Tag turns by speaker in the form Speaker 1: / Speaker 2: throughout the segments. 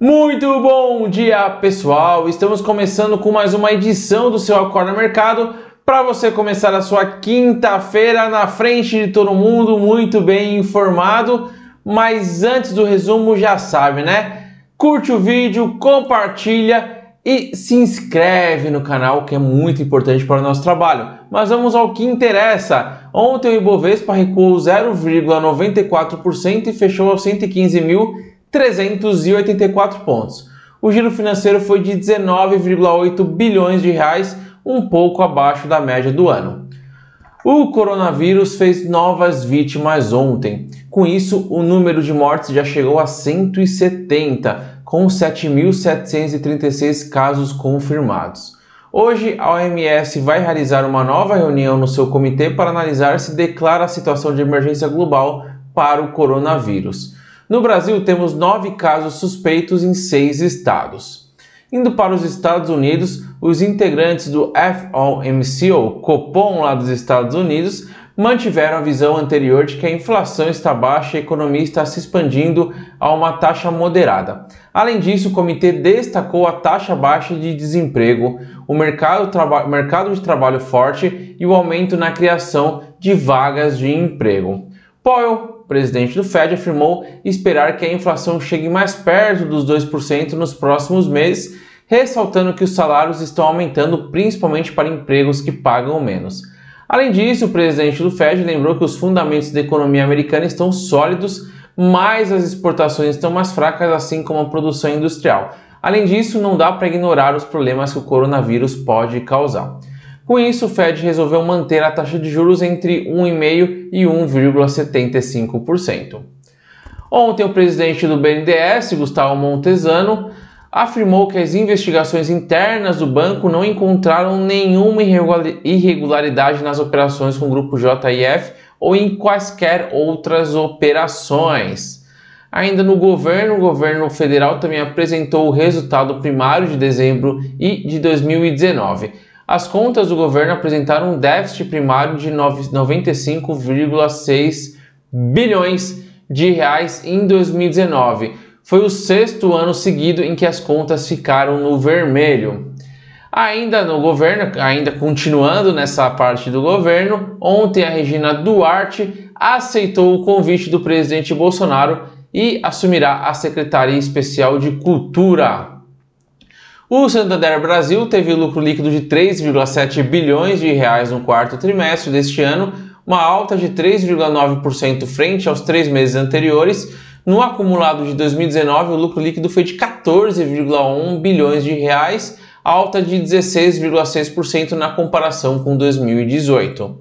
Speaker 1: Muito bom dia, pessoal! Estamos começando com mais uma edição do seu Acorda Mercado para você começar a sua quinta-feira na frente de todo mundo, muito bem informado. Mas antes do resumo, já sabe, né? Curte o vídeo, compartilha e se inscreve no canal, que é muito importante para o nosso trabalho. Mas vamos ao que interessa. Ontem o Ibovespa recuou 0,94% e fechou aos 115.384 pontos. O giro financeiro foi de 19,8 bilhões de reais, um pouco abaixo da média do ano. O coronavírus fez novas vítimas ontem. Com isso, o número de mortes já chegou a 170 com 7.736 casos confirmados. Hoje, a OMS vai realizar uma nova reunião no seu comitê para analisar se declara a situação de emergência global para o coronavírus. No Brasil, temos nove casos suspeitos em seis estados. Indo para os Estados Unidos, os integrantes do FOMC, ou Copom lá dos Estados Unidos, mantiveram a visão anterior de que a inflação está baixa e a economia está se expandindo a uma taxa moderada. Além disso, o comitê destacou a taxa baixa de desemprego, o mercado, mercado de trabalho forte e o aumento na criação de vagas de emprego. Powell, presidente do Fed, afirmou esperar que a inflação chegue mais perto dos 2% nos próximos meses, ressaltando que os salários estão aumentando principalmente para empregos que pagam menos. Além disso, o presidente do Fed lembrou que os fundamentos da economia americana estão sólidos, mas as exportações estão mais fracas, assim como a produção industrial. Além disso, não dá para ignorar os problemas que o coronavírus pode causar. Com isso, o Fed resolveu manter a taxa de juros entre 1,5% e 1,75%. Ontem, o presidente do BNDES, Gustavo Montesano, afirmou que as investigações internas do banco não encontraram nenhuma irregularidade nas operações com o grupo JIF ou em quaisquer outras operações. Ainda no governo, o governo federal também apresentou o resultado primário de dezembro e de 2019. As contas do governo apresentaram um déficit primário de 95,6 bilhões de reais em 2019 foi o sexto ano seguido em que as contas ficaram no vermelho. Ainda no governo, ainda continuando nessa parte do governo, ontem a Regina Duarte aceitou o convite do presidente Bolsonaro e assumirá a Secretaria Especial de Cultura. O Santander Brasil teve lucro líquido de 3,7 bilhões de reais no quarto trimestre deste ano, uma alta de 3,9% frente aos três meses anteriores no acumulado de 2019, o lucro líquido foi de 14,1 bilhões de reais, alta de 16,6% na comparação com 2018.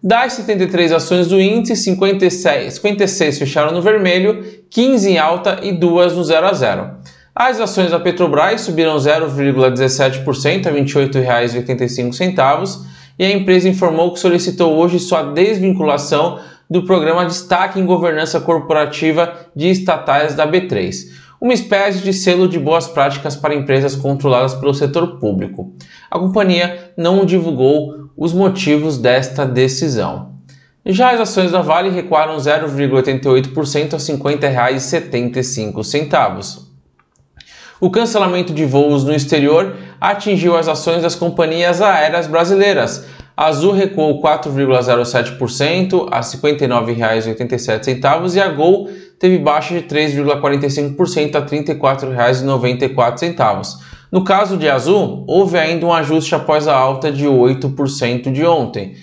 Speaker 1: Das 73 ações do índice, 56, 56 fecharam no vermelho, 15 em alta e 2 no 0 a 0. As ações da Petrobras subiram 0,17% a R$ 28,85 e a empresa informou que solicitou hoje sua desvinculação do programa Destaque em Governança Corporativa de Estatais da B3, uma espécie de selo de boas práticas para empresas controladas pelo setor público. A companhia não divulgou os motivos desta decisão. Já as ações da Vale recuaram 0,88% a R$ 50,75. O cancelamento de voos no exterior atingiu as ações das companhias aéreas brasileiras, Azul recuou 4,07% a R$ 59,87 e a Gol teve baixa de 3,45% a R$ 34,94. No caso de Azul, houve ainda um ajuste após a alta de 8% de ontem.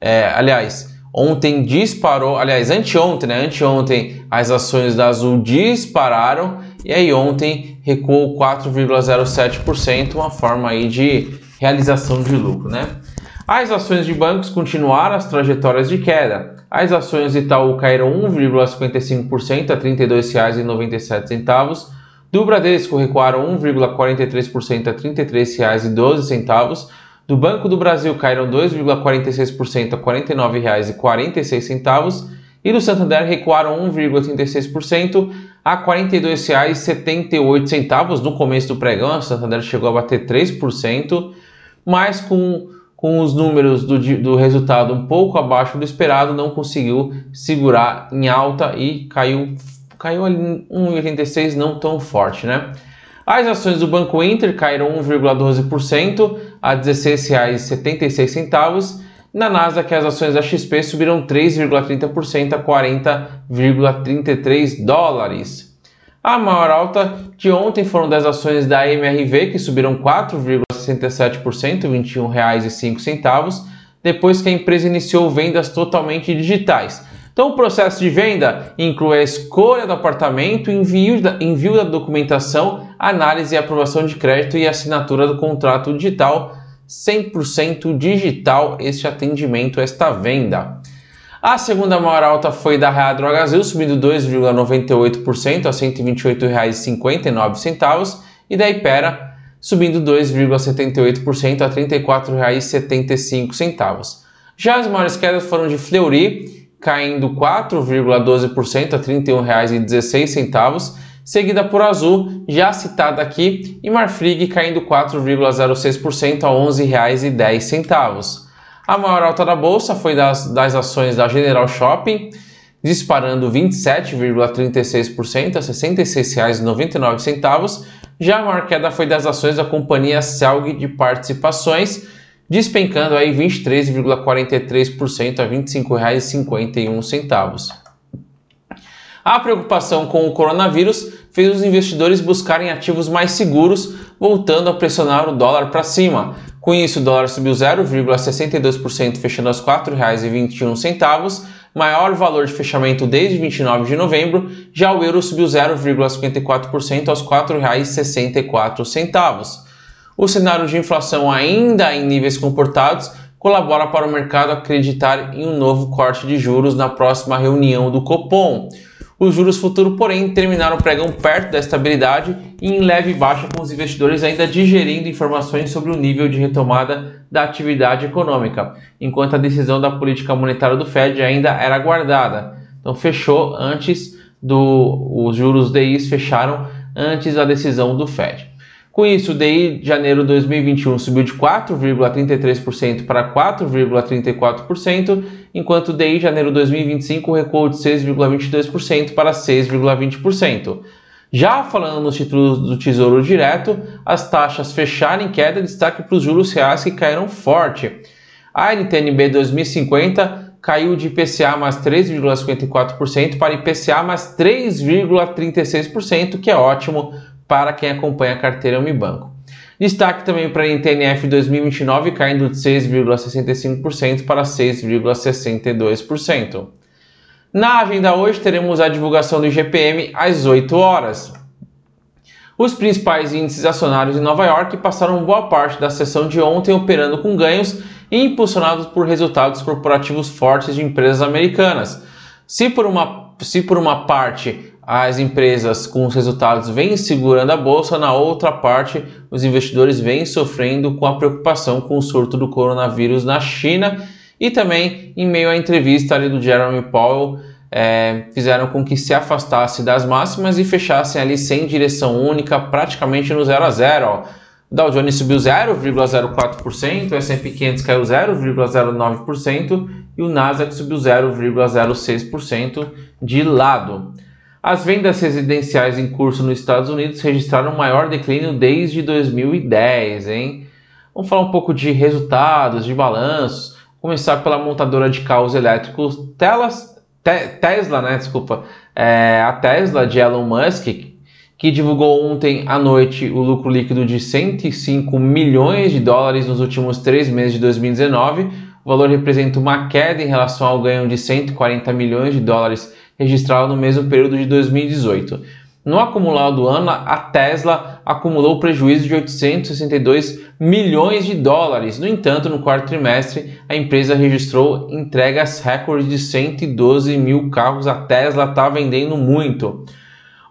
Speaker 1: É, aliás, ontem disparou, aliás, anteontem, né? Anteontem as ações da Azul dispararam e aí ontem recuou 4,07%, uma forma aí de realização de lucro, né? As ações de bancos continuaram as trajetórias de queda. As ações Itaú caíram 1,55% a R$ 32,97. Do Bradesco recuaram 1,43% a R$ 33,12. Do Banco do Brasil caíram 2,46% a R$ 49,46. E do Santander recuaram 1,36% a R$ 42,78. No começo do pregão, o Santander chegou a bater 3%, mas com com os números do, do resultado um pouco abaixo do esperado, não conseguiu segurar em alta e caiu, caiu ali 1,86, não tão forte, né? As ações do Banco Inter caíram 1,12% a R$ 16,76. Na Nasdaq, as ações da XP subiram 3,30% a 40,33 dólares. A maior alta de ontem foram das ações da MRV, que subiram 4,67%, R$ 21,05, depois que a empresa iniciou vendas totalmente digitais. Então, o processo de venda inclui a escolha do apartamento, envio da, envio da documentação, análise e aprovação de crédito e assinatura do contrato digital 100% digital este atendimento, esta venda. A segunda maior alta foi da Real Drogazil, subindo 2,98% a R$ 128,59 e da Ipera, subindo 2,78% a R$ 34,75. Já as maiores quedas foram de Fleury, caindo 4,12% a R$ 31,16, seguida por Azul, já citada aqui, e Marfrig caindo 4,06% a R$ 11,10. A maior alta da bolsa foi das, das ações da General Shopping, disparando 27,36% a R$ 66,99. Já a maior queda foi das ações da companhia Celg de Participações, despencando aí 23,43% a R$ 25,51. A preocupação com o coronavírus fez os investidores buscarem ativos mais seguros, voltando a pressionar o dólar para cima. Com isso, o dólar subiu 0,62%, fechando aos R$ 4,21, maior valor de fechamento desde 29 de novembro. Já o euro subiu 0,54% aos R$ 4,64. O cenário de inflação ainda em níveis comportados colabora para o mercado acreditar em um novo corte de juros na próxima reunião do Copom. Os juros futuros, porém, terminaram o pregão perto da estabilidade e em leve baixa, com os investidores ainda digerindo informações sobre o nível de retomada da atividade econômica, enquanto a decisão da política monetária do Fed ainda era aguardada. Então, fechou antes do. Os juros DIs fecharam antes da decisão do Fed. Com isso, o DI de janeiro de 2021 subiu de 4,33% para 4,34%, enquanto o DI de janeiro de 2025 recuou de 6,22% para 6,20%. Já falando nos títulos do Tesouro Direto, as taxas fecharam em queda, destaque para os juros reais que caíram forte. A NTNB 2050 caiu de IPCA mais 3,54% para IPCA mais 3,36%, que é ótimo para quem acompanha a carteira Unibanco. Destaque também para a NTNF 2029 caindo de 6,65% para 6,62%. Na agenda hoje teremos a divulgação do IGPM às 8 horas. Os principais índices acionários em Nova York passaram boa parte da sessão de ontem operando com ganhos impulsionados por resultados corporativos fortes de empresas americanas. Se por uma, se por uma parte as empresas com os resultados vêm segurando a bolsa, na outra parte, os investidores vêm sofrendo com a preocupação com o surto do coronavírus na China e também em meio à entrevista ali do Jeremy Powell. É, fizeram com que se afastasse das máximas e fechassem ali sem direção única, praticamente no 0 a 0. Ó. O Dow Jones subiu 0,04%, o S&P 500 caiu 0,09% e o Nasdaq subiu 0,06% de lado. As vendas residenciais em curso nos Estados Unidos registraram o maior declínio desde 2010, hein? Vamos falar um pouco de resultados, de balanços. Começar pela montadora de carros elétricos Telas, te, Tesla, né? Desculpa. É, a Tesla de Elon Musk, que divulgou ontem à noite o lucro líquido de 105 milhões de dólares nos últimos três meses de 2019. O valor representa uma queda em relação ao ganho de 140 milhões de dólares registrado no mesmo período de 2018. No acumulado do ano, a Tesla acumulou prejuízo de 862 milhões de dólares. No entanto, no quarto trimestre, a empresa registrou entregas recordes de 112 mil carros. A Tesla está vendendo muito.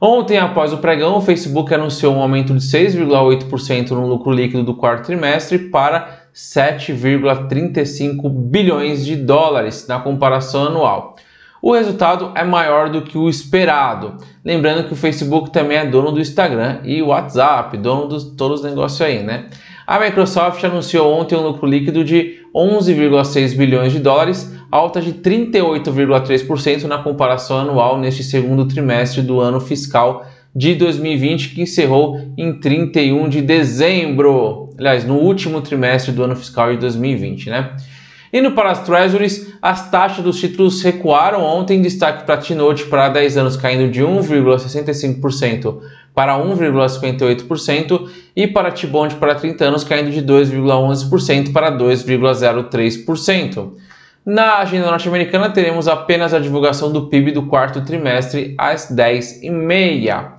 Speaker 1: Ontem, após o pregão, o Facebook anunciou um aumento de 6,8% no lucro líquido do quarto trimestre para 7,35 bilhões de dólares na comparação anual o resultado é maior do que o esperado. Lembrando que o Facebook também é dono do Instagram e o WhatsApp, dono de todos os negócios aí, né? A Microsoft anunciou ontem um lucro líquido de 11,6 bilhões de dólares, alta de 38,3% na comparação anual neste segundo trimestre do ano fiscal de 2020, que encerrou em 31 de dezembro. Aliás, no último trimestre do ano fiscal de 2020, né? Indo para as Treasuries, as taxas dos títulos recuaram ontem, destaque para T-Note para 10 anos caindo de 1,65% para 1,58% e para T-Bond para 30 anos caindo de 2,11% para 2,03%. Na agenda norte-americana teremos apenas a divulgação do PIB do quarto trimestre às 10h30.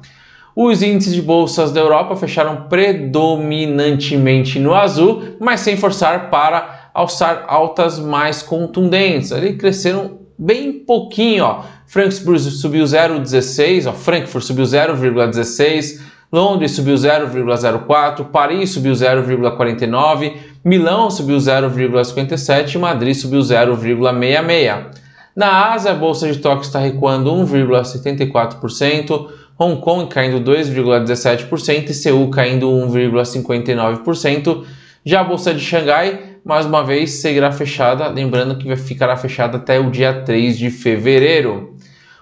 Speaker 1: Os índices de bolsas da Europa fecharam predominantemente no azul, mas sem forçar para alçar altas mais contundentes. Ali cresceram bem pouquinho, ó. Frankfurt subiu 0,16, ó. Frankfurt subiu 0,16, Londres subiu 0,04, Paris subiu 0,49, Milão subiu 0,57 e Madrid subiu 0,66. Na Ásia, a bolsa de Tóquio está recuando 1,74%, Hong Kong caindo 2,17% e Seul caindo 1,59%. Já a bolsa de Xangai mais uma vez seguirá fechada, lembrando que ficará fechada até o dia 3 de fevereiro.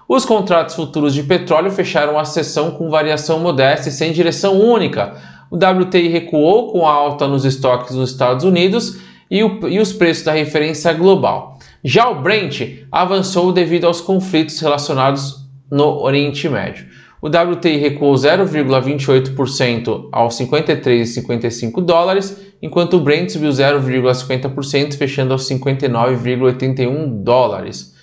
Speaker 1: Os contratos futuros de petróleo fecharam a sessão com variação modesta e sem direção única. O WTI recuou com alta nos estoques nos Estados Unidos e, o, e os preços da referência global. Já o Brent avançou devido aos conflitos relacionados no Oriente Médio. O WTI recuou 0,28% aos 53,55 dólares, enquanto o Brent subiu 0,50%, fechando aos 59,81 dólares.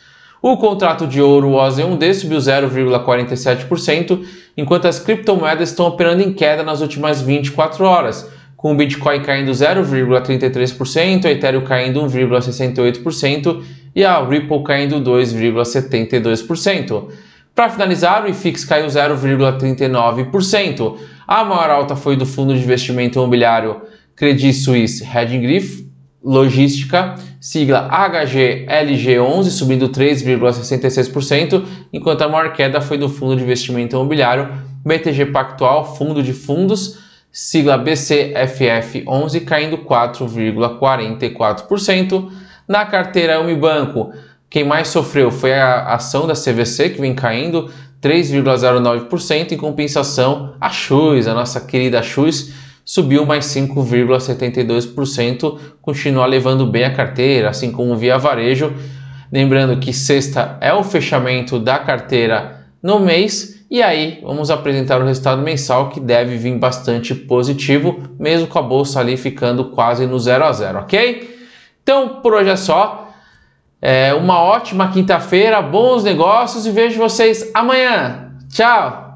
Speaker 1: O contrato de ouro OZ1D subiu 0,47%, enquanto as criptomoedas estão operando em queda nas últimas 24 horas, com o Bitcoin caindo 0,33%, a Ethereum caindo 1,68% e a Ripple caindo 2,72%. Para finalizar, o IFIX caiu 0,39%. A maior alta foi do fundo de investimento imobiliário Credit Suisse Hedging Griff Logística, sigla HGLG11, subindo 3,66%, enquanto a maior queda foi do fundo de investimento imobiliário BTG Pactual Fundo de Fundos, sigla BCFF11, caindo 4,44%. Na carteira Unibanco, quem mais sofreu foi a ação da CVC, que vem caindo 3,09%. Em compensação, a Chus, a nossa querida Chus, subiu mais 5,72%, continua levando bem a carteira, assim como via varejo. Lembrando que sexta é o fechamento da carteira no mês. E aí, vamos apresentar o resultado mensal que deve vir bastante positivo, mesmo com a bolsa ali ficando quase no 0 a 0, ok? Então, por hoje é só. É uma ótima quinta-feira, bons negócios e vejo vocês amanhã. Tchau!